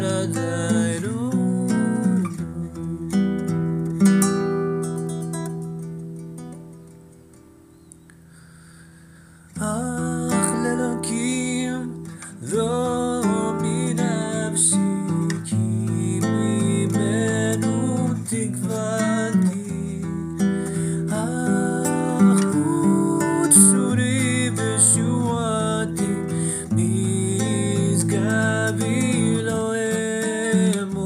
da da memory.